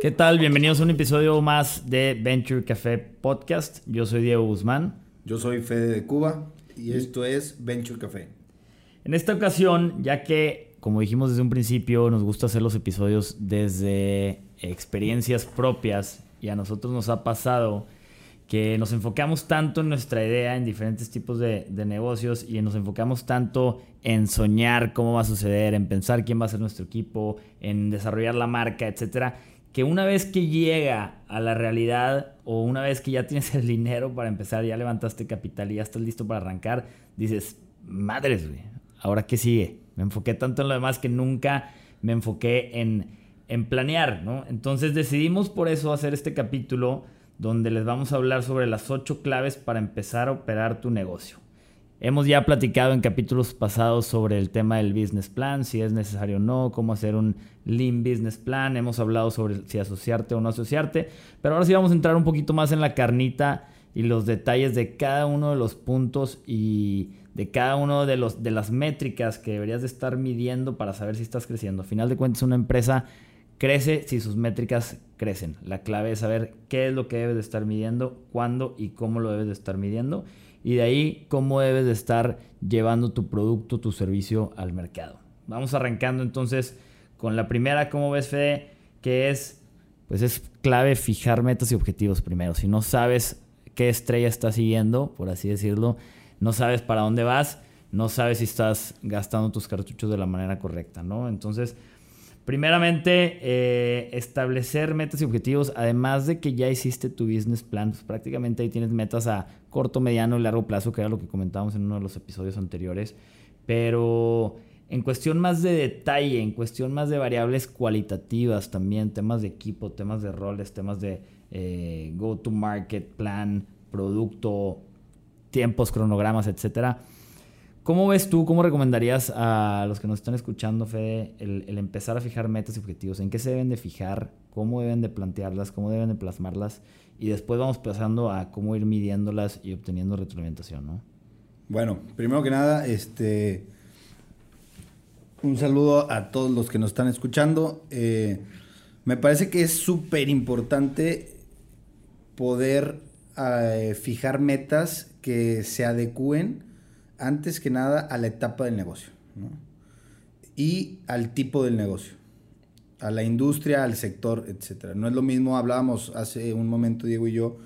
¿Qué tal? Bienvenidos a un episodio más de Venture Café Podcast. Yo soy Diego Guzmán. Yo soy Fede de Cuba y esto es Venture Café. En esta ocasión, ya que, como dijimos desde un principio, nos gusta hacer los episodios desde experiencias propias y a nosotros nos ha pasado que nos enfocamos tanto en nuestra idea, en diferentes tipos de, negocios y nos enfocamos tanto en soñar cómo va a suceder, en pensar quién va a ser nuestro equipo, en desarrollar la marca, etcétera, que una vez que llega a la realidad o una vez que ya tienes el dinero para empezar, ya levantaste capital y ya estás listo para arrancar, dices, madres, güey, ¿ahora qué sigue? Me enfoqué tanto en lo demás que nunca me enfoqué en, en planear, ¿no? Entonces decidimos por eso hacer este capítulo donde les vamos a hablar sobre las ocho claves para empezar a operar tu negocio. Hemos ya platicado en capítulos pasados sobre el tema del business plan, si es necesario o no, cómo hacer un lean business plan, hemos hablado sobre si asociarte o no asociarte, pero ahora sí vamos a entrar un poquito más en la carnita y los detalles de cada uno de los puntos y de cada uno de, los, de las métricas que deberías de estar midiendo para saber si estás creciendo. A final de cuentas, una empresa crece si sus métricas crecen. La clave es saber qué es lo que debes de estar midiendo, cuándo y cómo lo debes de estar midiendo. Y de ahí cómo debes de estar llevando tu producto, tu servicio al mercado. Vamos arrancando entonces con la primera, ¿cómo ves, Fede? Que es, pues es clave fijar metas y objetivos primero. Si no sabes qué estrella estás siguiendo, por así decirlo, no sabes para dónde vas, no sabes si estás gastando tus cartuchos de la manera correcta, ¿no? Entonces, Primeramente, eh, establecer metas y objetivos, además de que ya hiciste tu business plan, pues prácticamente ahí tienes metas a corto, mediano y largo plazo, que era lo que comentábamos en uno de los episodios anteriores. Pero en cuestión más de detalle, en cuestión más de variables cualitativas también, temas de equipo, temas de roles, temas de eh, go-to-market, plan, producto, tiempos, cronogramas, etcétera ¿Cómo ves tú, cómo recomendarías a los que nos están escuchando, Fede, el, empezar a fijar metas y objetivos? ¿En qué se deben de fijar? ¿Cómo deben de plantearlas? ¿Cómo deben de plasmarlas? Y después vamos pasando a cómo ir midiéndolas y obteniendo retroalimentación, ¿no? Bueno, primero que nada, este, un saludo a todos los que nos están escuchando. Eh, me parece que es súper importante poder eh, fijar metas que se adecúen antes que nada a la etapa del negocio y al tipo del negocio, a la industria, al sector, etc. No es lo mismo, hablábamos hace un momento Diego y yo,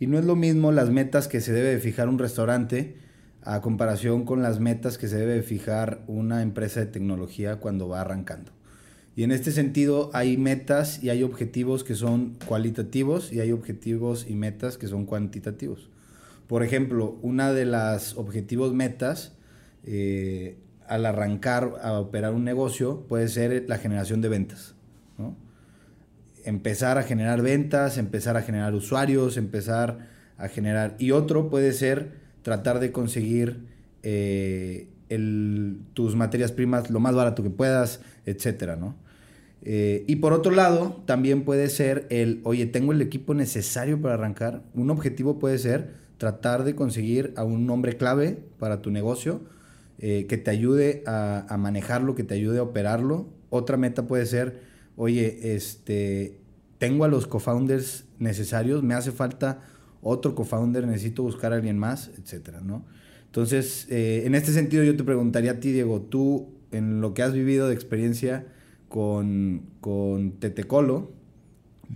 y no es lo mismo las metas que se debe fijar un restaurante a comparación con las metas que se debe fijar una empresa de tecnología cuando va arrancando. Y en este sentido hay metas y hay objetivos que son cualitativos y hay objetivos y metas que son cuantitativos. Por ejemplo, una de las objetivos metas eh, al arrancar a operar un negocio puede ser la generación de ventas. Empezar a generar ventas, empezar a generar usuarios, empezar a generar... Y otro puede ser tratar de conseguir eh, tus materias primas lo más barato que puedas, etc. Eh, y por otro lado, también puede ser el, oye, tengo el equipo necesario para arrancar. Un objetivo puede ser tratar de conseguir a un nombre clave para tu negocio eh, que te ayude a, manejarlo, que te ayude a operarlo. Otra meta puede ser, oye, este, tengo a los co-founders necesarios, me hace falta otro co-founder, necesito buscar a alguien más, etcétera, ¿no? Entonces, eh, en este sentido yo te preguntaría a ti, Diego, tú en lo que has vivido de experiencia con, con Tetecolo,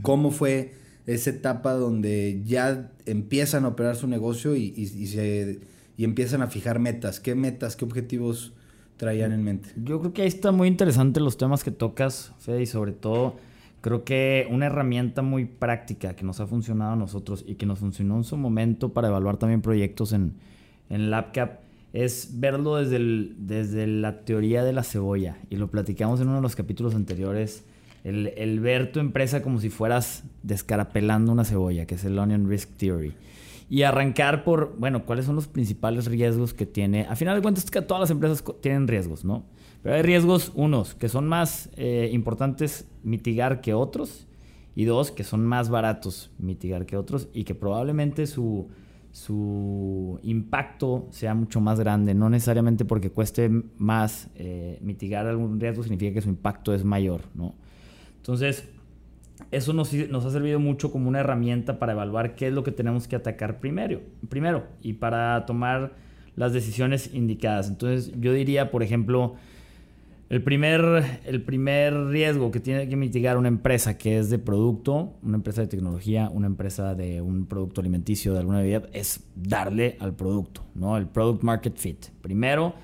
¿cómo fue esa etapa donde ya empiezan a operar su negocio y, se, y empiezan a fijar metas. ¿Qué metas, qué objetivos traían en mente? Yo creo que ahí está muy interesante los temas que tocas, Fede, y sobre todo creo que una herramienta muy práctica que nos ha funcionado a nosotros y que nos funcionó en su momento para evaluar también proyectos en, en LabCap es verlo desde, desde la teoría de la cebolla. Y lo platicamos en uno de los capítulos anteriores el, ver tu empresa como si fueras descarapelando una cebolla, que es el Onion Risk Theory. Y arrancar por, bueno, cuáles son los principales riesgos que tiene. A final de cuentas, que todas las empresas tienen riesgos, ¿no? Pero hay riesgos, unos, que son más eh, importantes mitigar que otros. Y dos, que son más baratos mitigar que otros. Y que probablemente su, su impacto sea mucho más grande. No necesariamente porque cueste más eh, mitigar algún riesgo significa que su impacto es mayor, ¿no? Entonces, eso nos, nos, ha servido mucho como una herramienta para evaluar qué es lo que tenemos que atacar primero, primero y para tomar las decisiones indicadas. Entonces yo diría, por ejemplo, el primer, riesgo que tiene que mitigar una empresa que es de producto, una empresa de tecnología, una empresa de un producto alimenticio, de alguna bebida, es darle al producto, ¿no? El product market fit. Primero,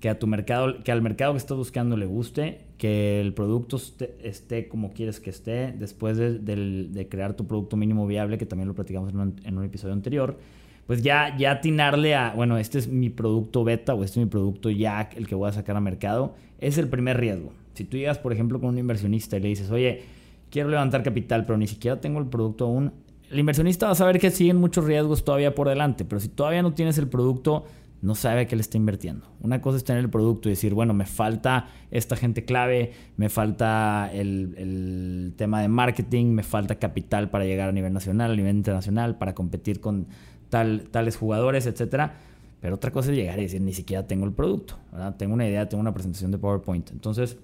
que a tu mercado, que al mercado que estás buscando le guste, que el producto esté, como quieres que esté, después de, crear tu producto mínimo viable, que también lo platicamos en un, episodio anterior, pues ya, ya atinarle a, bueno, este es mi producto beta o este es mi producto ya el que voy a sacar a mercado, es el primer riesgo. Si tú llegas, por ejemplo, con un inversionista y le dices, oye, quiero levantar capital, pero ni siquiera tengo el producto aún, el inversionista va a saber que siguen muchos riesgos todavía por delante, pero si todavía no tienes el producto, no sabe a qué le está invirtiendo. Una cosa es tener el producto y decir, bueno, me falta esta gente clave, me falta el, tema de marketing, me falta capital para llegar a nivel nacional, a nivel internacional, para competir con tal, tales jugadores, etc. Pero otra cosa es llegar y decir, ni siquiera tengo el producto, Tengo una idea, tengo una presentación de PowerPoint. Entonces,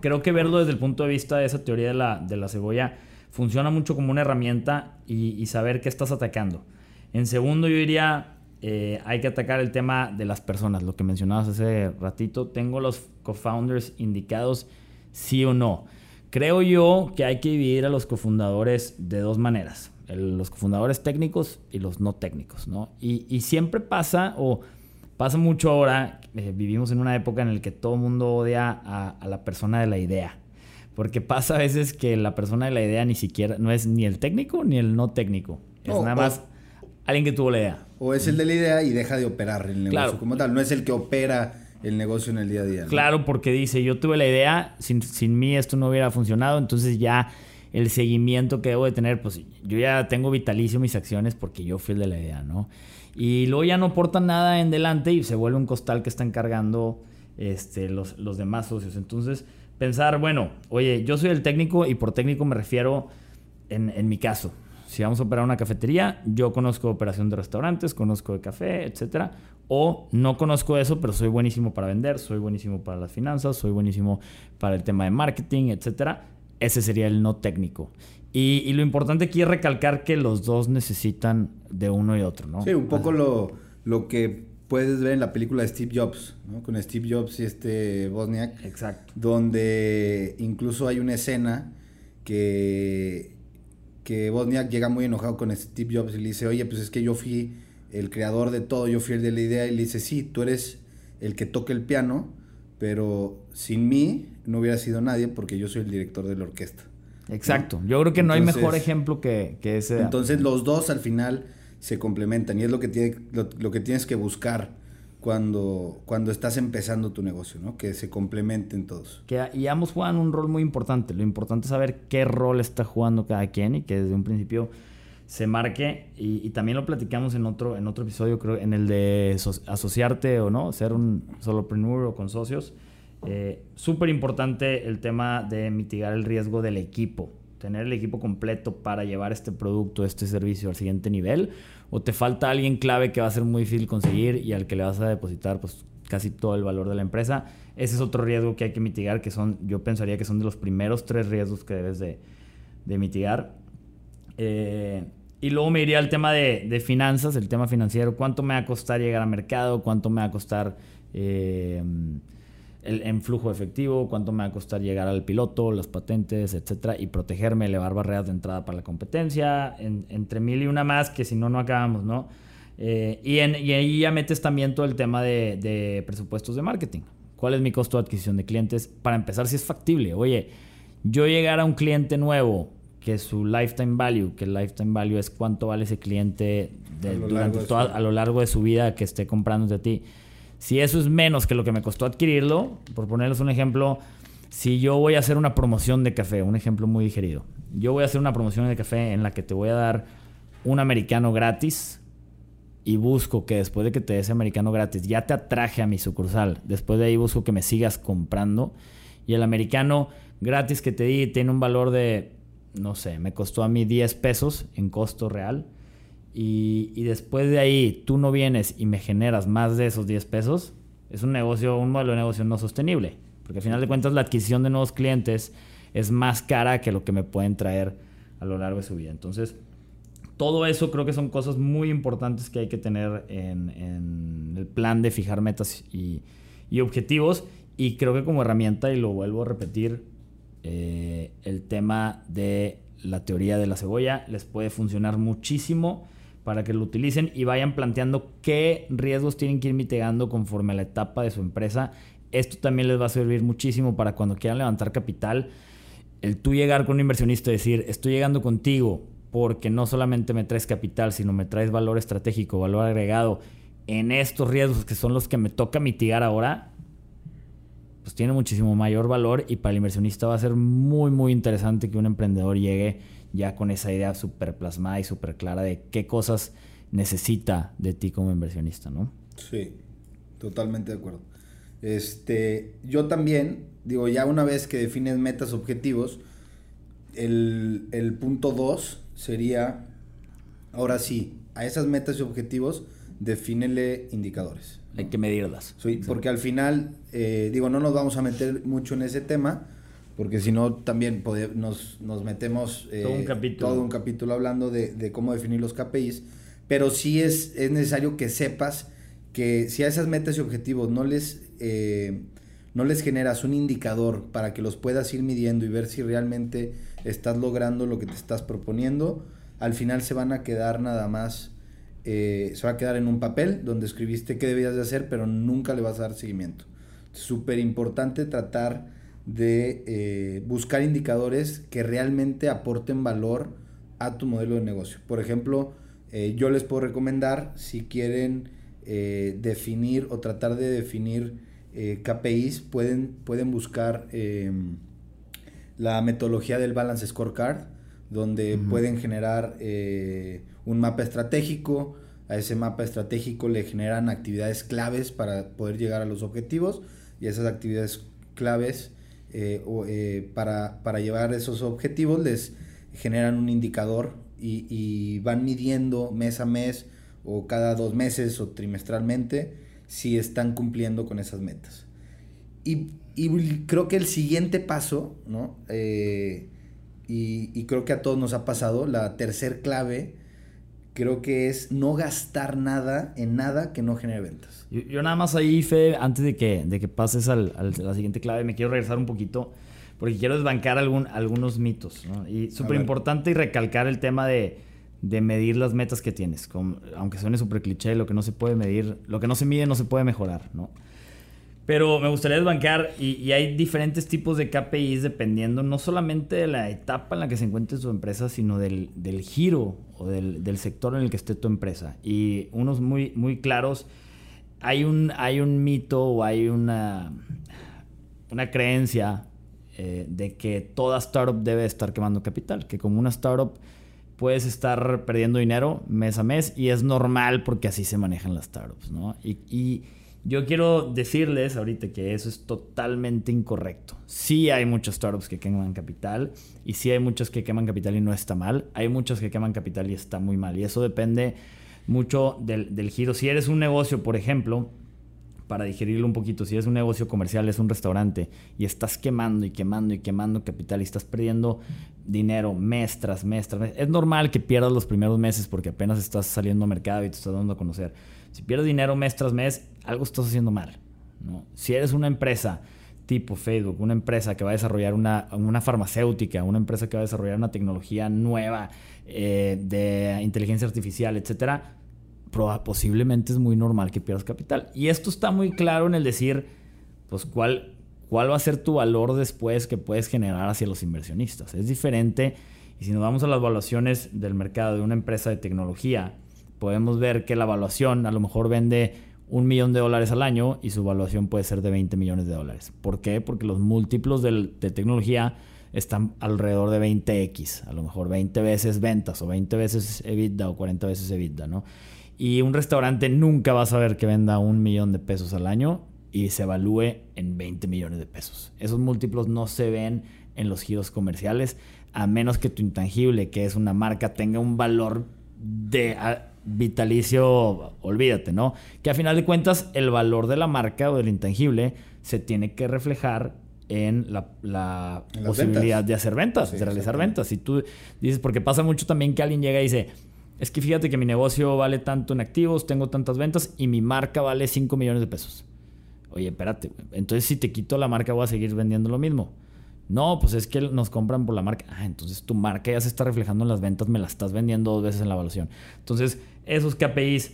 creo que verlo desde el punto de vista de esa teoría de la, de la cebolla funciona mucho como una herramienta y, y saber qué estás atacando. En segundo, yo diría eh, hay que atacar el tema de las personas, lo que mencionabas hace ratito. ¿Tengo los co-founders indicados, sí o no? Creo yo que hay que dividir a los cofundadores de dos maneras. los cofundadores técnicos y los no técnicos, ¿no? Y, siempre pasa, o pasa mucho ahora, eh, vivimos en una época en la que todo el mundo odia a, la persona de la idea. Porque pasa a veces que la persona de la idea ni siquiera, no es ni el técnico ni el no técnico. Es nada más alguien que tuvo la idea. O es el de la idea y deja de operar el negocio como tal. No es el que opera el negocio en el día a día. Claro, porque dice, yo tuve la idea, sin, sin mí esto no hubiera funcionado, entonces ya el seguimiento que debo de tener, pues yo ya tengo vitalicio mis acciones porque yo fui el de la idea, ¿no? Y luego ya no aporta nada en delante y se vuelve un costal que están cargando este, los, los demás socios. Entonces, pensar, bueno, oye, yo soy el técnico y por técnico me refiero en, en mi caso, si vamos a operar una cafetería, yo conozco operación de restaurantes, conozco de café, etcétera. O no conozco eso, pero soy buenísimo para vender, soy buenísimo para las finanzas, soy buenísimo para el tema de marketing, etcétera. Ese sería el no técnico. Y, lo importante aquí es recalcar que los dos necesitan de uno y otro, ¿no? Sí, un poco lo, lo que puedes ver en la película de Steve Jobs, ¿no? Con Steve Jobs y este Bosniak. Exacto. Donde incluso hay una escena que que Bosniak llega muy enojado con Steve Jobs y le dice, oye, pues es que yo fui el creador de todo, yo fui el de la idea, y le dice, sí, tú eres el que toca el piano, pero sin mí no hubiera sido nadie porque yo soy el director de la orquesta. Exacto, yo creo que no hay mejor ejemplo que, que, ese. Entonces los dos al final se complementan y es lo que, tiene, lo que tienes que buscar cuando, cuando estás empezando tu negocio, ¿no? Que se complementen todos. Que, y ambos juegan un rol muy importante. Lo importante es saber qué rol está jugando cada quien y que desde un principio se marque. Y, también lo platicamos en otro, en otro episodio, creo, en el de asociarte o no, ser un solopreneur o con socios. Eh, Súper importante el tema de mitigar el riesgo del equipo. Tener el equipo completo para llevar este producto, este servicio al siguiente nivel o te falta alguien clave que va a ser muy difícil conseguir y al que le vas a depositar pues casi todo el valor de la empresa. Ese es otro riesgo que hay que mitigar, que son, yo pensaría que son de los primeros tres riesgos que debes de, mitigar. Eh, y luego me iría al tema de, finanzas, el tema financiero. ¿Cuánto me va a costar llegar al mercado? ¿Cuánto me va a costar... Eh, el, en flujo efectivo, cuánto me va a costar llegar al piloto, las patentes, etcétera, y protegerme, elevar barreras de entrada para la competencia, entre mil y una más, que si no, no acabamos, ¿no? Eh, y, en, y, ahí ya metes también todo el tema de, de, presupuestos de marketing. ¿Cuál es mi costo de adquisición de clientes? Para empezar, si es factible. Oye, yo llegar a un cliente nuevo que su lifetime value, que el lifetime value es cuánto vale ese cliente durante toda, a lo largo de su vida que esté comprando de ti si eso es menos que lo que me costó adquirirlo, por ponerles un ejemplo, si yo voy a hacer una promoción de café, un ejemplo muy digerido, yo voy a hacer una promoción de café en la que te voy a dar un americano gratis y busco que después de que te dé americano gratis ya te atraje a mi sucursal, después de ahí busco que me sigas comprando y el americano gratis que te di tiene un valor de, no sé, me costó a mí 10 pesos en costo real y, después de ahí tú no vienes y me generas más de esos 10 pesos, es un negocio, un modelo de negocio no sostenible. Porque al final de cuentas la adquisición de nuevos clientes es más cara que lo que me pueden traer a lo largo de su vida. Entonces, todo eso creo que son cosas muy importantes que hay que tener en, el plan de fijar metas y, objetivos. Y creo que como herramienta, y lo vuelvo a repetir, eh, el tema de la teoría de la cebolla les puede funcionar muchísimo para que lo utilicen y vayan planteando qué riesgos tienen que ir mitigando conforme a la etapa de su empresa. Esto también les va a servir muchísimo para cuando quieran levantar capital. El tú llegar con un inversionista y decir, estoy llegando contigo porque no solamente me traes capital, sino me traes valor estratégico, valor agregado en estos riesgos que son los que me toca mitigar ahora, pues tiene muchísimo mayor valor y para el inversionista va a ser muy, muy interesante que un emprendedor llegue ya con esa idea súper plasmada y súper clara de qué cosas necesita de ti como inversionista, ¿no? Sí, totalmente de acuerdo. Este, yo también, digo, ya una vez que defines metas, objetivos, el, el punto 2 sería, ahora sí, a esas metas y objetivos, defínele indicadores. Hay que medirlas. Sí, porque al final, eh, digo, no nos vamos a meter mucho en ese tema, porque si no también nos, nos, metemos eh, todo, un capítulo. todo un capítulo hablando de, de, cómo definir los KPIs, pero sí es, es necesario que sepas que si a esas metas y objetivos no les, eh, no les generas un indicador para que los puedas ir midiendo y ver si realmente estás logrando lo que te estás proponiendo, al final se van a quedar nada más eh, se va a quedar en un papel donde escribiste qué debías de hacer, pero nunca le vas a dar seguimiento. Súper importante tratar de eh, buscar indicadores que realmente aporten valor a tu modelo de negocio. Por ejemplo, eh, yo les puedo recomendar si quieren definir o tratar de definir KPIs, pueden, pueden buscar em, la metodología del Balance Scorecard, donde pueden generar un mapa estratégico. A ese mapa estratégico le generan actividades claves para poder llegar a los objetivos y esas actividades claves eh, eh, para, para, llevar esos objetivos les generan un indicador y, van midiendo mes a mes o cada dos meses o trimestralmente si están cumpliendo con esas metas. Y, creo que el siguiente paso, ¿no? Eh, y, y, creo que a todos nos ha pasado, la tercer clave creo que es no gastar nada en nada que no genere ventas. Yo, nada más ahí, Fe, antes de que, de que pases al, a la siguiente clave, me quiero regresar un poquito porque quiero desbancar algún, algunos mitos. Y súper importante y recalcar el tema de, de, medir las metas que tienes. aunque suene súper cliché, lo que no se puede medir, lo que no se mide no se puede mejorar. ¿no? Pero me gustaría desbancar y, hay diferentes tipos de KPIs dependiendo no solamente de la etapa en la que se encuentre tu empresa, sino del, giro o del, sector en el que esté tu empresa. Y unos muy, muy claros, hay un, hay un mito o hay una, una creencia eh, de que toda startup debe estar quemando capital, que como una startup puedes estar perdiendo dinero mes a mes y es normal porque así se manejan las startups, ¿no? y yo quiero decirles ahorita que eso es totalmente incorrecto. Sí hay muchas startups que queman capital y sí hay muchas que queman capital y no está mal. Hay muchas que queman capital y está muy mal. Y eso depende mucho del, giro. Si eres un negocio, por ejemplo, para digerirlo un poquito, si eres un negocio comercial, es un restaurante y estás quemando y quemando y quemando capital y estás perdiendo dinero mes tras mes tras mes, es normal que pierdas los primeros meses porque apenas estás saliendo al mercado y te estás dando a conocer. Si pierdes dinero mes tras mes, algo estás haciendo mal. ¿no? Si eres una empresa tipo Facebook, una empresa que va a desarrollar una, una farmacéutica, una empresa que va a desarrollar una tecnología nueva eh, de inteligencia artificial, etcétera, posiblemente es muy normal que pierdas capital. Y esto está muy claro en el decir, pues, cuál, cuál va a ser tu valor después que puedes generar hacia los inversionistas. Es diferente. Y si nos vamos a las evaluaciones del mercado de una empresa de tecnología, podemos ver que la evaluación a lo mejor vende un millón de dólares al año y su evaluación puede ser de 20 millones de dólares. ¿Por qué? Porque los múltiplos de, tecnología están alrededor de 20x, a lo mejor 20 veces ventas o 20 veces EBITDA o 40 veces EBITDA, ¿no? Y un restaurante nunca va a saber que venda un millón de pesos al año y se evalúe en 20 millones de pesos. Esos múltiplos no se ven en los giros comerciales, a menos que tu intangible, que es una marca, tenga un valor de vitalicio, olvídate, ¿no? Que a final de cuentas el valor de la marca o del intangible se tiene que reflejar en la, posibilidad de hacer ventas, de realizar ventas. Si tú dices, porque pasa mucho también que alguien llega y dice, es que fíjate que mi negocio vale tanto en activos, tengo tantas ventas y mi marca vale 5 millones de pesos. Oye, espérate, entonces si te quito la marca voy a seguir vendiendo lo mismo. No, pues es que nos compran por la marca. Ah, entonces tu marca ya se está reflejando en las ventas, me la estás vendiendo dos veces en la evaluación. Entonces, esos KPIs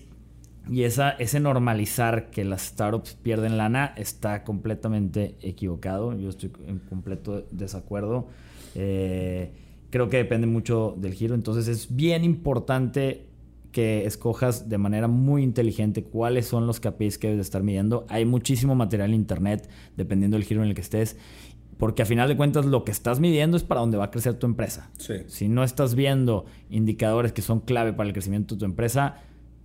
y ese normalizar que las startups pierden lana está completamente equivocado. Yo estoy en completo desacuerdo. Eh, creo que depende mucho del giro. Entonces es bien importante que escojas de manera muy inteligente cuáles son los KPIs que debes estar midiendo. Hay muchísimo material en internet, dependiendo del giro en el que estés. Porque a final de cuentas lo que estás midiendo es para dónde va a crecer tu empresa. Si no estás viendo indicadores que son clave para el crecimiento de tu empresa,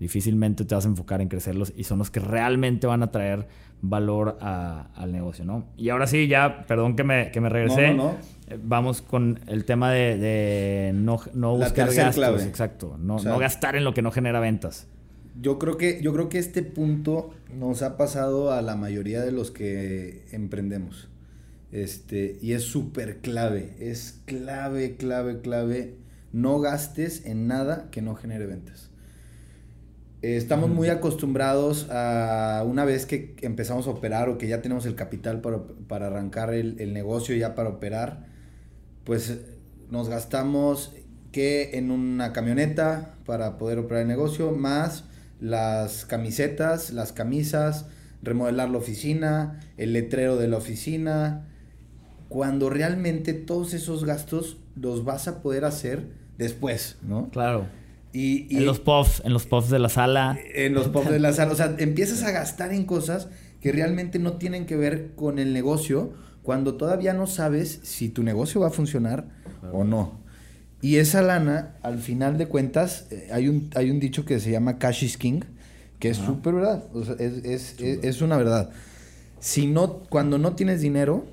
difícilmente te vas a enfocar en crecerlos y son los que realmente van a traer valor al negocio, ¿no? Y ahora sí, ya, perdón que me, que me regresé. No, eh, Vamos con el tema de, no, no buscar gastos. Exacto. No, no gastar en lo que no genera ventas. Yo creo que, yo creo que este punto nos ha pasado a la mayoría de los que emprendemos. Este, y es súper clave. Es clave, clave, clave. No gastes en nada que no genere ventas. Estamos muy acostumbrados a una vez que empezamos a operar o que ya tenemos el capital para, arrancar el, negocio ya para operar, pues nos gastamos que en una camioneta para poder operar el negocio, más las camisetas, las camisas, remodelar la oficina, el letrero de la oficina, cuando realmente todos esos gastos los vas a poder hacer después, ¿no? Claro. Y, en los puffs, en los puffs de la sala. En los puffs de la sala. O sea, empiezas a gastar en cosas que realmente no tienen que ver con el negocio cuando todavía no sabes si tu negocio va a funcionar o no. Y esa lana, al final de cuentas, eh, hay, un, hay un dicho que se llama cash is king, que es súper verdad. O sea, es, es, es, una verdad. Si no, cuando no tienes dinero,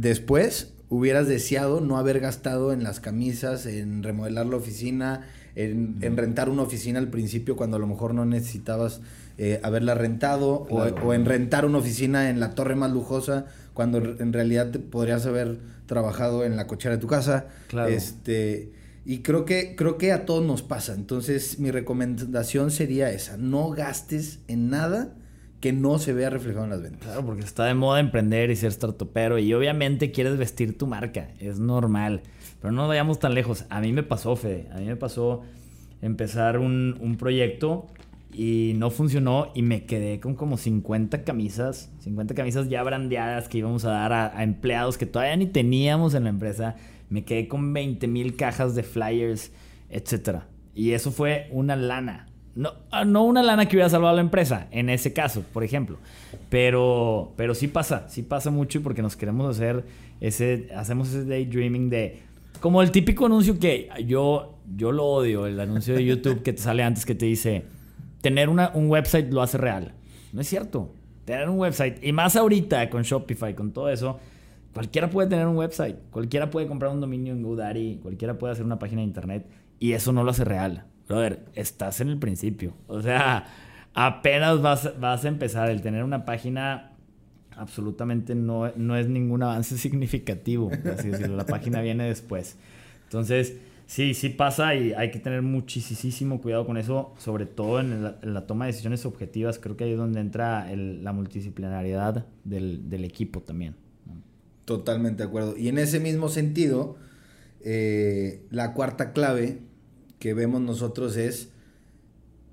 después hubieras deseado no haber gastado en las camisas, en remodelar la oficina, en, rentar una oficina al principio cuando a lo mejor no necesitabas eh, haberla rentado, o, en rentar una oficina en la torre más lujosa cuando en realidad podrías haber trabajado en la cochera de tu casa. Este, y creo que, creo que a todos nos pasa. Entonces mi recomendación sería esa, no gastes en nada que no se vea reflejado en las ventas. Claro, porque está de moda emprender y ser startupero y obviamente quieres vestir tu marca, es normal. Pero no vayamos tan lejos. A mí me pasó, Fede, a mí me pasó empezar un, proyecto y no funcionó y me quedé con como 50 camisas, 50 camisas ya brandeadas que íbamos a dar a, a empleados que todavía ni teníamos en la empresa. Me quedé con 20 mil cajas de flyers, etc. Y eso fue una lana. No, ah, no una lana que hubiera salvado a la empresa, en ese caso, por ejemplo. Pero, pero sí pasa, sí pasa mucho y porque nos queremos hacer ese, hacemos ese daydreaming de, como el típico anuncio que yo, yo lo odio, el anuncio de YouTube que te sale antes que te dice, tener una, un website lo hace real. No es cierto. Tener un website, y más ahorita con Shopify, con todo eso, cualquiera puede tener un website, cualquiera puede comprar un dominio en GoDaddy, cualquiera puede hacer una página de internet, y eso no lo hace real brother, estás en el principio. O sea, apenas vas, vas a empezar. El tener una página absolutamente no, no es ningún avance significativo. Así decirlo. La página viene después. Entonces, sí, sí pasa y hay que tener muchísimo cuidado con eso, sobre todo en la, toma de decisiones objetivas. Creo que ahí es donde entra la multidisciplinariedad del, equipo también. Totalmente de acuerdo. Y en ese mismo sentido, eh, la cuarta clave que vemos nosotros es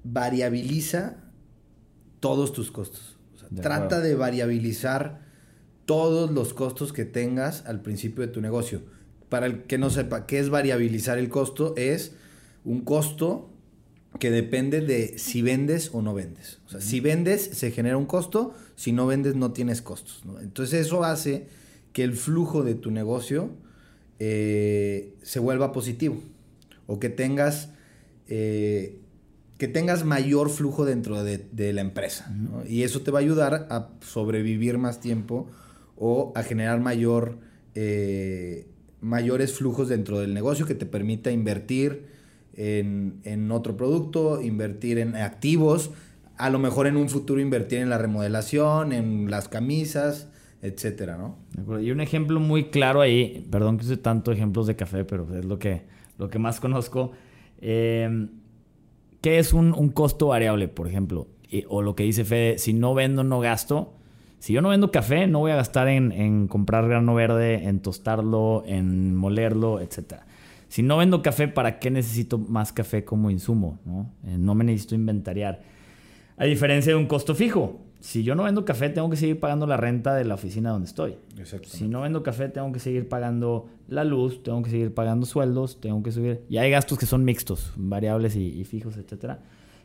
variabiliza todos tus costos. trata de variabilizar todos los costos que tengas al principio de tu negocio. Para el que no sepa qué es variabilizar el costo, es un costo que depende de si vendes o no vendes. O sea, si vendes se genera un costo, si no vendes no tienes costos. Entonces eso hace que el flujo de tu negocio eh, se vuelva positivo o que tengas, eh, que tengas mayor flujo dentro de, la empresa. Y eso te va a ayudar a sobrevivir más tiempo o a generar mayor, eh, mayores flujos dentro del negocio que te permita invertir en, en otro producto, invertir en activos, a lo mejor en un futuro invertir en la remodelación, en las camisas, etcétera, ¿no? Y un ejemplo muy claro ahí, perdón que use tanto ejemplos de café, pero es lo que, lo que más conozco. Eh, ¿Qué es un, costo variable, por ejemplo? o lo que dice Fede, si no vendo, no gasto. Si yo no vendo café, no voy a gastar en, en comprar grano verde, en tostarlo, en molerlo, etc. Si no vendo café, ¿para qué necesito más café como insumo? No, eh, no me necesito inventariar. A diferencia de un costo fijo si yo no vendo café, tengo que seguir pagando la renta de la oficina donde estoy. Si no vendo café, tengo que seguir pagando la luz, tengo que seguir pagando sueldos, tengo que subir. Y hay gastos que son mixtos, variables y, fijos, etcétera.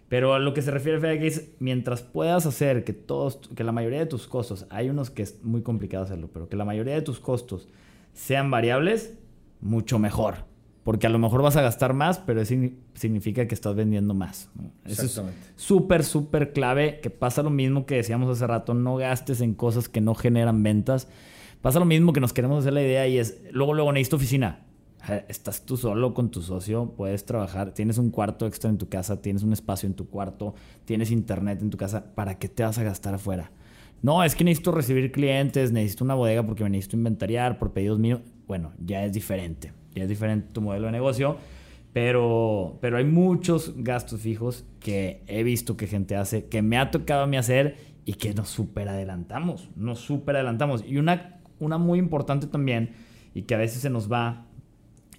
Pero a lo que se refiere Fede, es mientras puedas hacer que todos, que la mayoría de tus costos, hay unos que es muy complicado hacerlo, pero que la mayoría de tus costos sean variables, mucho mejor. Porque a lo mejor vas a gastar más, pero eso significa que estás vendiendo más. Eso es súper, súper clave. Que pasa lo mismo que decíamos hace rato. No gastes en cosas que no generan ventas. Pasa lo mismo que nos queremos hacer la idea y es, luego, luego necesito oficina. Estás tú solo con tu socio, puedes trabajar, tienes un cuarto extra en tu casa, tienes un espacio en tu cuarto, tienes internet en tu casa. ¿Para qué te vas a gastar afuera? No, es que necesito recibir clientes, necesito una bodega porque me necesito inventariar por pedidos míos. Bueno, ya es diferente ya es diferente tu modelo de negocio, pero, pero hay muchos gastos fijos que he visto que gente hace, que me ha tocado a mí hacer y que nos super adelantamos, nos super adelantamos. Y una, una muy importante también, y que a veces se nos va,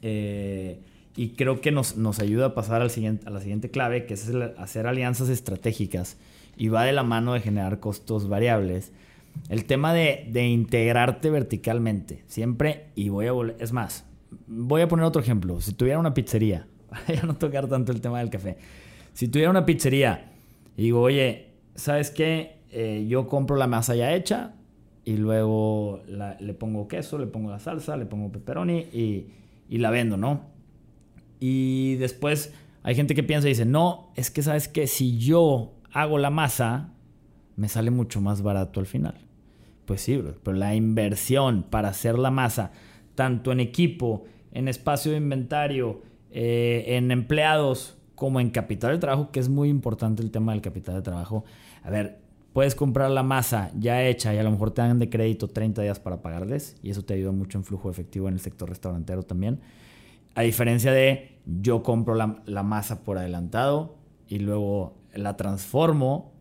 eh, y creo que nos, nos ayuda a pasar al siguiente, a la siguiente clave, que es hacer alianzas estratégicas y va de la mano de generar costos variables. El tema de, de integrarte verticalmente, siempre, y voy a volver, es más, voy a poner otro ejemplo. Si tuviera una pizzería, ya no tocar tanto el tema del café. Si tuviera una pizzería y digo, oye, ¿sabes qué? Eh, yo compro la masa ya hecha y luego le pongo queso, le pongo la salsa, le pongo pepperoni y, y la vendo, ¿no? Y después hay gente que piensa y dice, no, es que sabes que si yo hago la masa, me sale mucho más barato al final. Pues sí, pero la inversión para hacer la masa tanto en equipo, en espacio de inventario, eh, en empleados, como en capital de trabajo, que es muy importante el tema del capital de trabajo. A ver, puedes comprar la masa ya hecha y a lo mejor te dan de crédito 30 días para pagarles y eso te ayuda mucho en flujo efectivo en el sector restaurantero también. A diferencia de yo compro la, la masa por adelantado y luego la transformo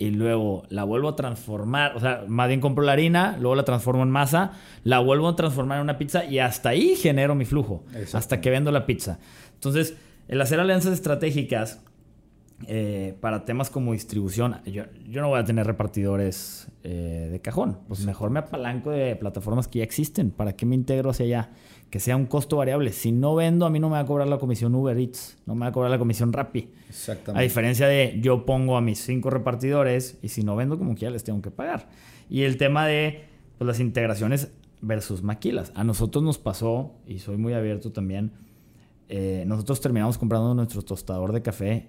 y luego la vuelvo a transformar, o sea, más bien compro la harina, luego la transformo en masa, la vuelvo a transformar en una pizza y hasta ahí genero mi flujo, hasta que vendo la pizza. Entonces, el hacer alianzas estratégicas eh, para temas como distribución, yo, yo, no voy a tener repartidores eh, de cajón, pues mejor me apalanco de plataformas que ya existen, ¿para qué me integro hacia allá? Que sea un costo variable. Si no vendo, a mí no me va a cobrar la comisión Uber Eats, no me va a cobrar la comisión Rappi. Exactamente. A diferencia de yo pongo a mis cinco repartidores y si no vendo, como que ya les tengo que pagar. Y el tema de pues, las integraciones versus maquilas. A nosotros nos pasó, y soy muy abierto también, eh, nosotros terminamos comprando nuestro tostador de café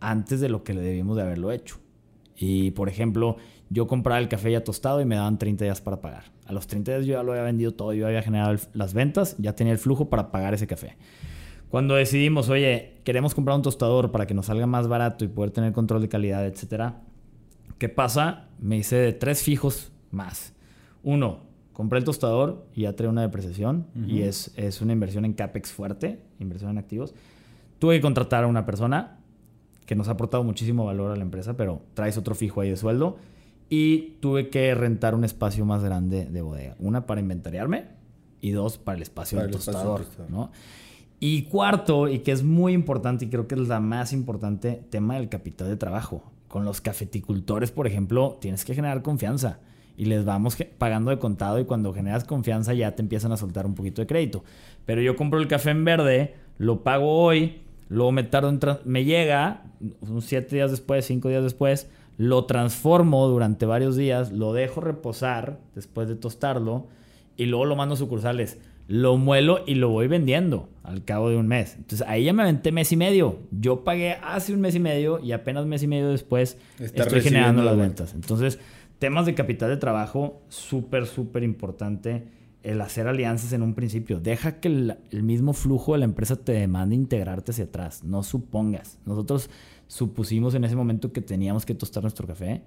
antes de lo que le debimos de haberlo hecho. Y por ejemplo, yo compraba el café ya tostado y me daban 30 días para pagar. A los 30 días yo ya lo había vendido todo, yo había generado las ventas, ya tenía el flujo para pagar ese café. Cuando decidimos, oye, queremos comprar un tostador para que nos salga más barato y poder tener control de calidad, etcétera, ¿qué pasa? Me hice de tres fijos más. Uno, compré el tostador y ya trae una depreciación y es, es una inversión en CAPEX fuerte, inversión en activos. Tuve que contratar a una persona que nos ha aportado muchísimo valor a la empresa, pero traes otro fijo ahí de sueldo y tuve que rentar un espacio más grande de bodega. Una para inventariarme y dos para el espacio del tostador. ¿no? Y cuarto, y que es muy importante y creo que es la más importante, tema del capital de trabajo. Con los cafeticultores, por ejemplo, tienes que generar confianza y les vamos pagando de contado y cuando generas confianza ya te empiezan a soltar un poquito de crédito. Pero yo compro el café en verde, lo pago hoy, luego me tardo en me llega, unos siete días después, cinco días después, lo transformo durante varios días, lo dejo reposar después de tostarlo y luego lo mando a sucursales. Lo muelo y lo voy vendiendo al cabo de un mes. Entonces ahí ya me aventé mes y medio. Yo pagué hace un mes y medio y apenas mes y medio después estoy generando las ventas. Entonces, temas de capital de trabajo, súper, súper importante el hacer alianzas en un principio. Deja que el, el, mismo flujo de la empresa te demande integrarte hacia atrás. No supongas. Nosotros supusimos en ese momento que teníamos que tostar nuestro café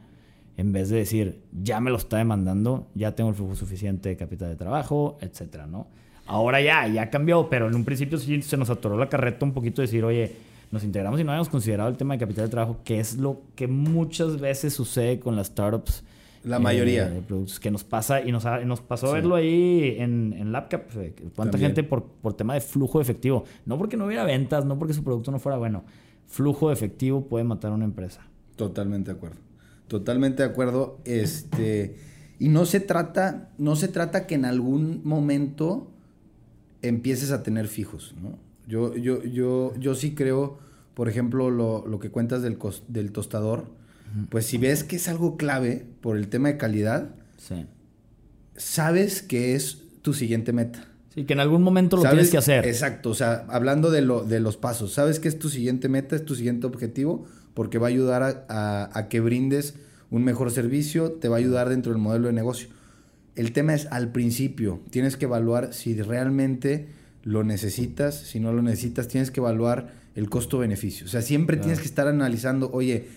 en vez de decir, ya me lo está demandando, ya tengo el flujo suficiente de capital de trabajo, etcétera, ¿no? Ahora ya, ya cambió, pero en un principio sí se nos atoró la carreta un poquito decir, oye, nos integramos y no habíamos considerado el tema de capital de trabajo, que es lo que muchas veces sucede con las startups. La mayoría. Eh, de productos que nos pasa y nos, nos pasó a verlo ahí en, en LabCap. Eh, ¿Cuánta gente por, por tema de flujo de efectivo? No porque no hubiera ventas, no porque su producto no fuera bueno. Flujo de efectivo puede matar a una empresa. Totalmente de acuerdo. Totalmente de acuerdo. Este, y no se trata, no se trata que en algún momento empieces a tener fijos, ¿no? Yo, yo, yo, yo sí creo, por ejemplo, lo, lo que cuentas del, del tostador, pues si ves que es algo clave por el tema de calidad, sabes que es tu siguiente meta. Sí, que en algún momento lo tienes que hacer. Exacto, o sea, hablando de, lo, de los pasos, sabes que es tu siguiente meta, es tu siguiente objetivo, porque va a ayudar a, a, que brindes un mejor servicio, te va a ayudar dentro del modelo de negocio. El tema es al principio, tienes que evaluar si realmente lo necesitas, si no lo necesitas, tienes que evaluar el costo-beneficio. O sea, siempre tienes que estar analizando, oye,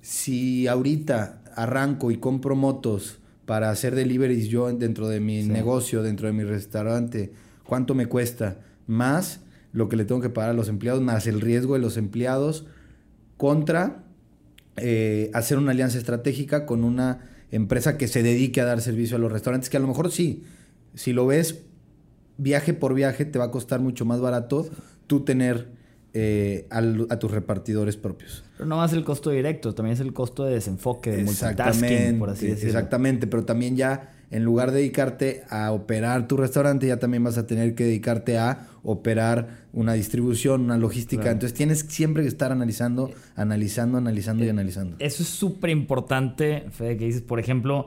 si ahorita arranco y compro motos para hacer deliveries yo dentro de mi negocio, dentro de mi restaurante, ¿cuánto me cuesta? Más lo que le tengo que pagar a los empleados, más el riesgo de los empleados, contra eh, hacer una alianza estratégica con una empresa que se dedique a dar servicio a los restaurantes, que a lo mejor sí, si lo ves viaje por viaje, te va a costar mucho más barato tú tener eh, a tus repartidores propios. Pero no más el costo directo, también es el costo de desenfoque, de multitasking, por así decirlo. Exactamente, pero también ya en lugar de dedicarte a operar tu restaurante, ya también vas a tener que dedicarte a operar una distribución, una logística. Entonces tienes siempre que estar analizando, analizando, analizando y analizando. Eso es súper importante, Fede, que dices, por ejemplo,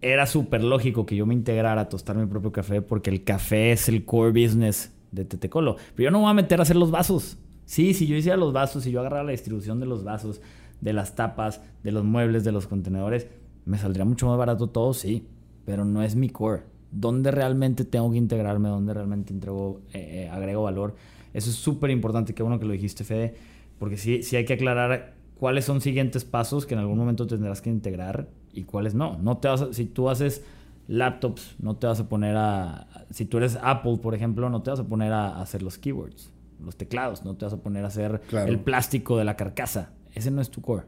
era súper lógico que yo me integrara a tostar mi propio café porque el café es el core business de Tetecolo. Pero yo no me voy a meter a hacer los vasos. Sí, si yo hiciera los vasos, si yo agarrara la distribución de los vasos, de las tapas, de los muebles, de los contenedores, me saldría mucho más barato todo, sí pero no es mi core. ¿Dónde realmente tengo que integrarme? ¿Dónde realmente entrego, eh, eh, agrego valor? Eso es súper importante, qué bueno que lo dijiste, Fede, porque sí, sí hay que aclarar cuáles son siguientes pasos que en algún momento tendrás que integrar y cuáles no. No te vas si tú haces laptops, no te vas a poner a... Si tú eres Apple, por ejemplo, no te vas a poner a, hacer los keywords, los teclados, no te vas a poner a hacer el plástico de la carcasa. Ese no es tu core.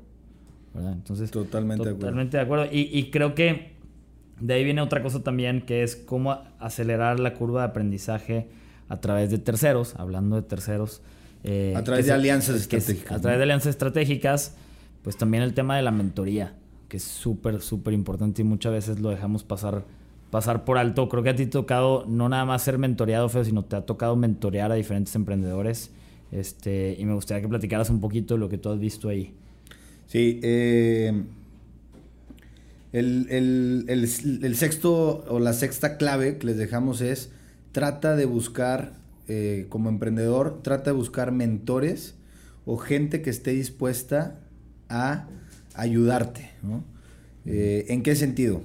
¿verdad? Entonces, totalmente, totalmente de acuerdo. Y, y creo que de ahí viene otra cosa también que es cómo acelerar la curva de aprendizaje a través de terceros, hablando de terceros. Eh, a través de alianzas estratégicas. a través de alianzas estratégicas, pues también el tema de la mentoría, que es súper, súper importante y muchas veces lo dejamos pasar, pasar por alto. Creo que a ti ha tocado no nada más ser mentoreado, Feo, sino te ha tocado mentorear a diferentes emprendedores. Este, y me gustaría que platicaras un poquito de lo que tú has visto ahí. Sí, eh, el, sexto o la sexta clave que les dejamos es trata de buscar, eh, como emprendedor, trata de buscar mentores o gente que esté dispuesta a ayudarte. Eh, ¿En qué sentido?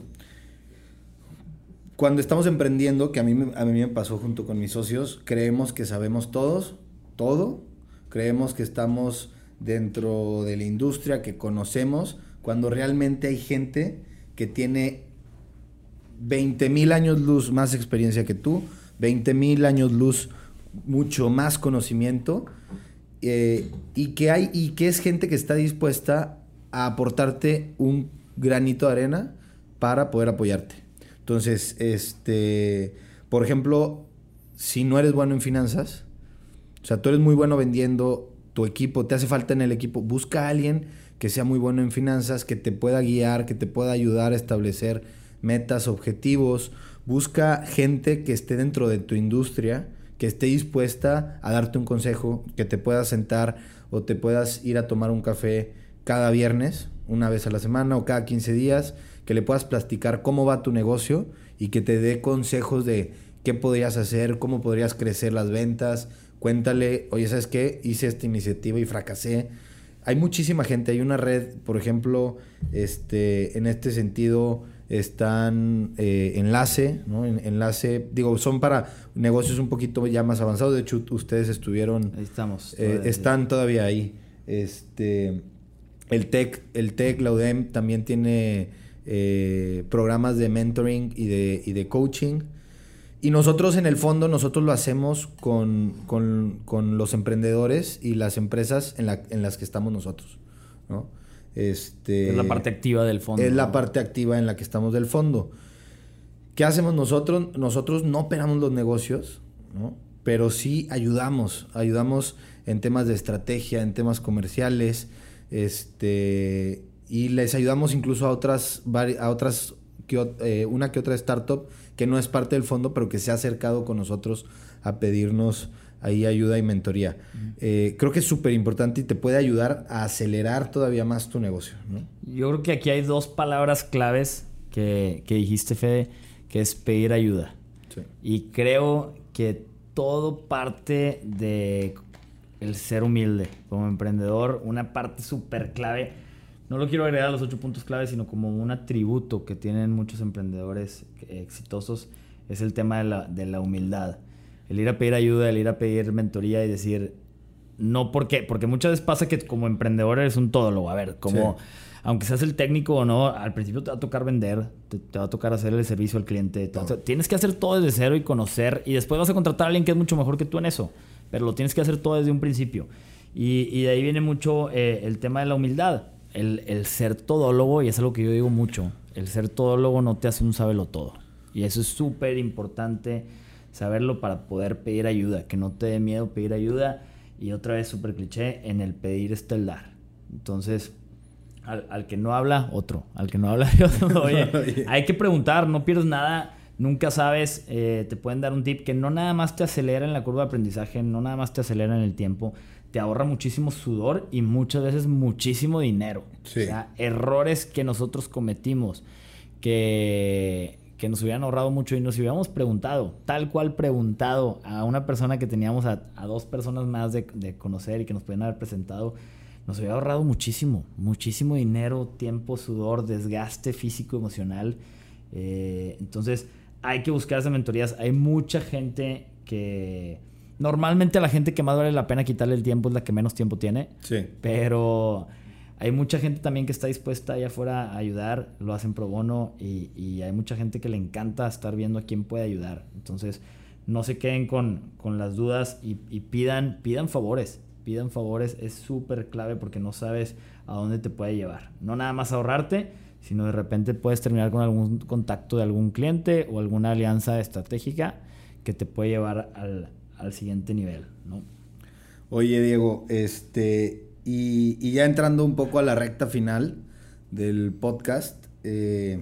Cuando estamos emprendiendo, que a mí, a mí me pasó junto con mis socios, creemos que sabemos todos, todo, creemos que estamos dentro de la industria, que conocemos, cuando realmente hay gente que tiene 20 mil años luz más experiencia que tú, 20 mil años luz mucho más conocimiento eh, y, que hay, y que es gente que está dispuesta a aportarte un granito de arena para poder apoyarte. Entonces, este, por ejemplo, si no eres bueno en finanzas, o sea, tú eres muy bueno vendiendo tu equipo, te hace falta en el equipo, busca a alguien que sea muy bueno en finanzas, que te pueda guiar, que te pueda ayudar a establecer metas, objetivos. Busca gente que esté dentro de tu industria, que esté dispuesta a darte un consejo, que te puedas sentar o te puedas ir a tomar un café cada viernes, una vez a la semana o cada 15 días, que le puedas platicar cómo va tu negocio y que te dé consejos de qué podrías hacer, cómo podrías crecer las ventas. Cuéntale, oye, ¿sabes qué? Hice esta iniciativa y fracasé hay muchísima gente, hay una red, por ejemplo, este, en este sentido están eh, enlace, ¿no? enlace, digo, son para negocios un poquito ya más avanzados. De hecho, ustedes estuvieron. Ahí estamos. Eh, están todavía ahí. Este, El TEC, el TEC, la UDEM también tiene eh, programas de mentoring y de, y de coaching. Y nosotros en el fondo, nosotros lo hacemos con, con, con los emprendedores y las empresas en, la, en, las que estamos nosotros. ¿no? Este, es la parte activa del fondo. Es la parte activa en la que estamos del fondo. ¿Qué hacemos nosotros? Nosotros no operamos los negocios, ¿no? pero sí ayudamos. Ayudamos en temas de estrategia, en temas comerciales, este, y les ayudamos incluso a otras, a otras eh, una que otra startup que no es parte del fondo, pero que se ha acercado con nosotros a pedirnos ahí ayuda y mentoría. Eh, creo que es súper importante y te puede ayudar a acelerar todavía más tu negocio. Yo creo que aquí hay dos palabras claves que, que dijiste, Fede, que es pedir ayuda. Y creo que todo parte de el ser humilde como emprendedor, una parte súper clave no lo quiero agregar a los ocho puntos claves, sino como un atributo que tienen muchos emprendedores exitosos, es el tema de la, de la humildad. El ir a pedir ayuda, el ir a pedir mentoría y decir, no porque, porque muchas veces pasa que como emprendedor eres un todólogo. A ver, como, aunque seas el técnico o no, al principio te va a tocar vender, te, va a tocar hacer el servicio al cliente. tienes que hacer todo desde cero y conocer, y después vas a contratar a alguien que es mucho mejor que tú en eso, pero lo tienes que hacer todo desde un principio. Y, y de ahí viene mucho eh, el tema de la humildad el, ser todólogo, y es algo que yo digo mucho, el ser todólogo no te hace un sábelo todo. Y eso es súper importante saberlo para poder pedir ayuda, que no te dé miedo pedir ayuda. Y otra vez súper cliché, en el pedir está el dar. Entonces, al, que no habla, otro. Al que no habla, otro. Oye, hay que preguntar, no pierdes nada. Nunca sabes, eh, te pueden dar un tip que no nada más te acelera en la curva de aprendizaje, no nada más te acelera en el tiempo, te ahorra muchísimo sudor y muchas veces muchísimo dinero. O sea, errores que nosotros cometimos, que, que nos hubieran ahorrado mucho y nos hubiéramos preguntado, tal cual preguntado a una persona que teníamos a, dos personas más de, conocer y que nos pueden haber presentado, nos hubiera ahorrado muchísimo, muchísimo dinero, tiempo, sudor, desgaste físico, emocional. Eh, entonces, hay que buscar esas mentorías. Hay mucha gente que Normalmente la gente que más vale la pena quitarle el tiempo es la que menos tiempo tiene. Sí. Pero hay mucha gente también que está dispuesta allá afuera a ayudar, lo hacen pro bono y, hay mucha gente que le encanta estar viendo a quién puede ayudar. Entonces, no se queden con, las dudas y, pidan, pidan favores. Pidan favores, es súper clave porque no sabes a dónde te puede llevar. No nada más ahorrarte, sino de repente puedes terminar con algún contacto de algún cliente o alguna alianza estratégica que te puede llevar al, al siguiente nivel, ¿no? Oye, Diego, este, y, ya entrando un poco a la recta final del podcast, eh,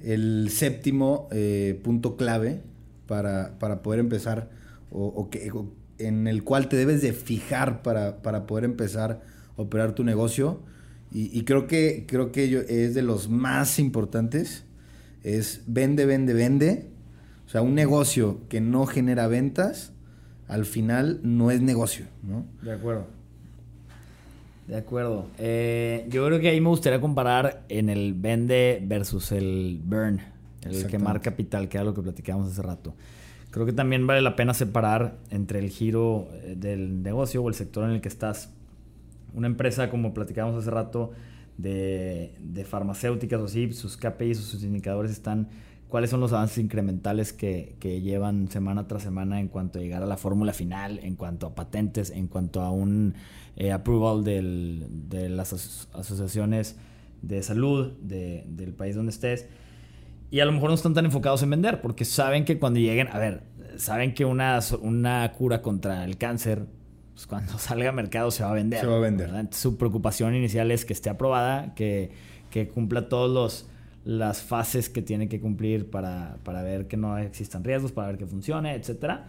el séptimo eh, punto clave para, poder empezar, o, que, en el cual te debes de fijar para, poder empezar a operar tu negocio, y, creo que, creo que es de los más importantes, es vende, vende, vende. O sea, un negocio que no genera ventas al final no es negocio, ¿no? De acuerdo. De acuerdo. Eh, yo creo que ahí me gustaría comparar en el vende versus el burn, el quemar capital, que era lo que platicábamos hace rato. Creo que también vale la pena separar entre el giro eh, del negocio o el sector en el que estás. Una empresa, como platicábamos hace rato, de, de farmacéuticas o así, sus KPIs o sus indicadores están cuáles son los avances incrementales que, llevan semana tras semana en cuanto a llegar a la fórmula final, en cuanto a patentes, en cuanto a un eh, approval de las asociaciones de salud del país donde estés. Y a lo mejor no están tan enfocados en vender, porque saben que cuando lleguen, a ver, saben que una, una cura contra el cáncer, pues cuando salga a mercado se va a vender. Se va a vender. su preocupación inicial es que esté aprobada, que, que cumpla todos los las fases que tiene que cumplir para, ver que no existan riesgos, para ver que funcione, etc.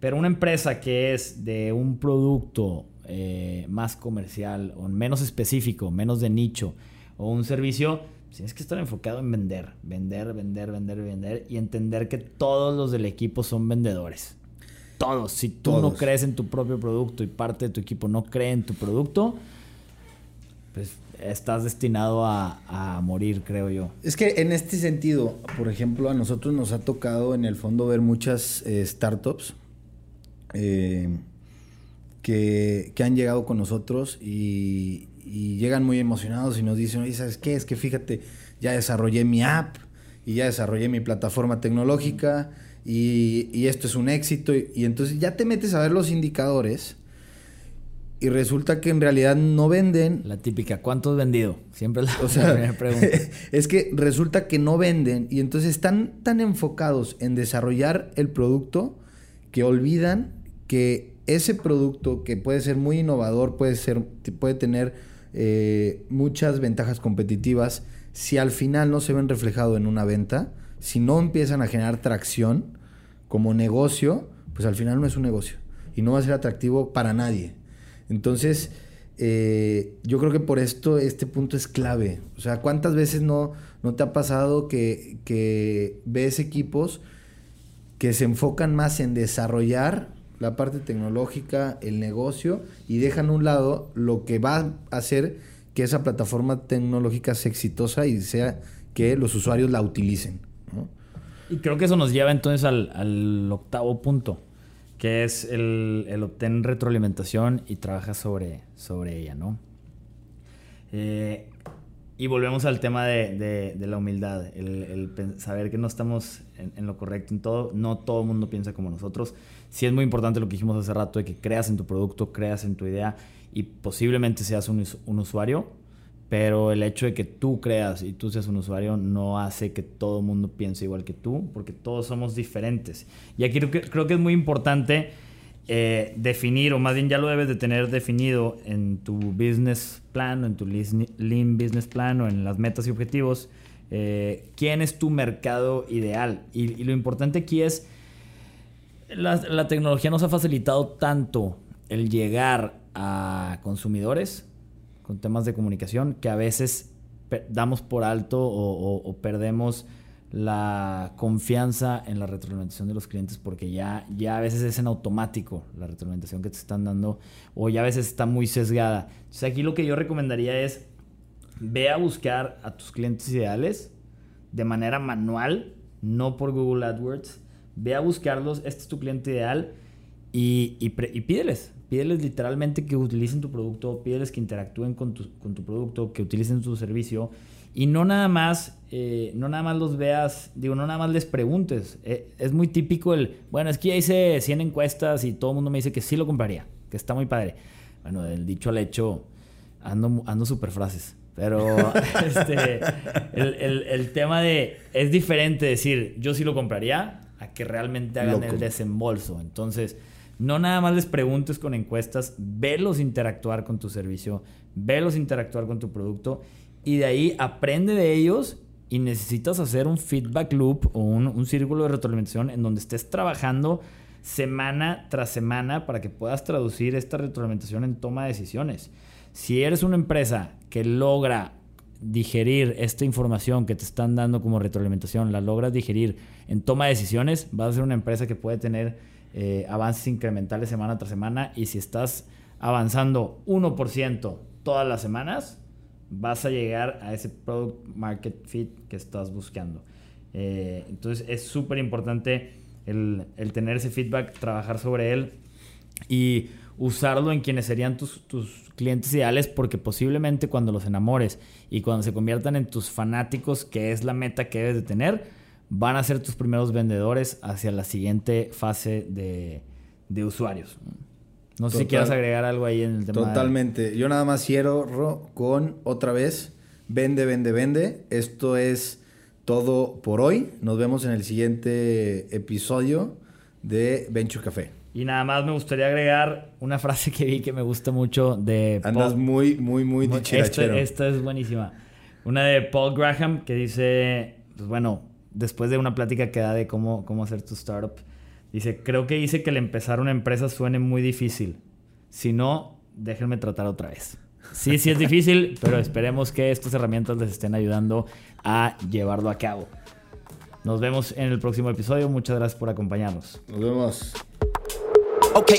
Pero una empresa que es de un producto eh, más comercial o menos específico, menos de nicho, o un servicio, tienes que estar enfocado en vender, vender, vender, vender, vender y entender que todos los del equipo son vendedores. Todos. Si tú no crees en tu propio producto y parte de tu equipo no cree en tu producto, pues estás destinado a, morir, creo yo. Es que en este sentido, por ejemplo, a nosotros nos ha tocado en el fondo ver muchas eh, startups eh, que, han llegado con nosotros y, y llegan muy emocionados y nos dicen, oye, ¿sabes qué? Es que fíjate, ya desarrollé mi app y ya desarrollé mi plataforma tecnológica y, y esto es un éxito. Y, y entonces ya te metes a ver los indicadores y resulta que en realidad no venden. La típica, ¿cuánto has vendido? Siempre la, O sea, la primera pregunta. es que resulta que no venden y entonces están tan enfocados en desarrollar el producto que olvidan que ese producto que puede ser muy innovador, puede, ser, puede tener eh, muchas ventajas competitivas, si al final no se ven reflejado en una venta, si no empiezan a generar tracción como negocio, pues al final no es un negocio y no va a ser atractivo para nadie. Entonces, eh, yo creo que por esto este punto es clave. O sea, ¿cuántas veces no, no te ha pasado que, que ves equipos que se enfocan más en desarrollar la parte tecnológica, el negocio, y dejan a un lado lo que va a hacer que esa plataforma tecnológica sea exitosa y sea que los usuarios la utilicen? Y creo que eso nos lleva entonces al, al octavo punto, que es el, el obtener retroalimentación y trabaja sobre, sobre ella, ¿no? Eh, y volvemos al tema de, de- de la humildad, el, el saber que no estamos en, en lo correcto en todo, no todo el mundo piensa como nosotros. Sí es muy importante lo que dijimos hace rato, de que creas en tu producto, creas en tu idea y posiblemente seas un, un usuario, pero el hecho de que tú creas y tú seas un usuario no hace que todo el mundo piense igual que tú, porque todos somos diferentes. Y aquí creo que, es muy importante eh, definir, o más bien ya lo debes de tener definido en tu business plan, o en tu lean business plan, o en las metas y objetivos, eh, quién es tu mercado ideal. Y, y lo importante aquí es, la, la tecnología nos ha facilitado tanto el llegar a consumidores con temas de comunicación que a veces damos por alto o perdemos la confianza en la retroalimentación de los clientes porque ya, ya a veces es en automático la retroalimentación que te están dando o ya a veces está muy sesgada. Entonces aquí lo que yo recomendaría es ve a buscar a tus clientes ideales de manera manual, no por Google AdWords. Ve a buscarlos, este es tu cliente ideal y, y, pre- y pídeles. Pídeles literalmente que utilicen tu producto, pídeles que interactúen con tu, con tu producto, que utilicen tu servicio y no nada más, eh, no nada más los veas, digo, no nada más les preguntes. Eh, es muy típico el, bueno, es que ya hice 100 encuestas y todo el mundo me dice que sí lo compraría, que está muy padre. Bueno, del dicho al hecho, ando, ando super frases. Pero este, el, el- el tema de, es diferente decir, yo sí lo compraría, a que realmente hagan Loco. el desembolso. Entonces, no nada más les preguntes con encuestas, velos interactuar con tu servicio, velos interactuar con tu producto y de ahí aprende de ellos y necesitas hacer un feedback loop o un, un círculo de retroalimentación en donde estés trabajando semana tras semana para que puedas traducir esta retroalimentación en toma de decisiones. Si eres una empresa que logra digerir esta información que te están dando como retroalimentación, la logras digerir en toma de decisiones, vas a ser una empresa que puede tener eh, avances incrementales semana tras semana y si estás avanzando 1% todas las semanas, vas a llegar a ese product market fit que estás buscando. Eh, entonces es súper importante el, tener ese feedback, trabajar sobre él y usarlo en quienes serían tus, tus clientes ideales porque posiblemente cuando los enamores y cuando se conviertan en tus fanáticos, que es la meta que debes de tener, van a ser tus primeros vendedores hacia la siguiente fase de, de usuarios. No sé si quieras agregar algo ahí en el tema. de- Totalmente. Yo nada más cierro con otra vez. Vende, vende, vende. Esto es todo por hoy. Nos vemos en el siguiente episodio de Venture Café. Y nada más me gustaría agregar una frase que vi que me gusta mucho de Andas Paul- muy, muy, muy Mu- dicharachero. Esta, esta es buenísima. Una de Paul Graham que dice, pues bueno, después de una plática que da de cómo, cómo hacer tu startup, dice, creo que hice que el empezar una empresa suene muy difícil. Si no, déjenme tratar otra vez. Sí, sí es difícil, pero esperemos que estas herramientas les estén ayudando a llevarlo a cabo. Nos vemos en el próximo episodio. Muchas gracias por acompañarnos. Nos vemos. Okay.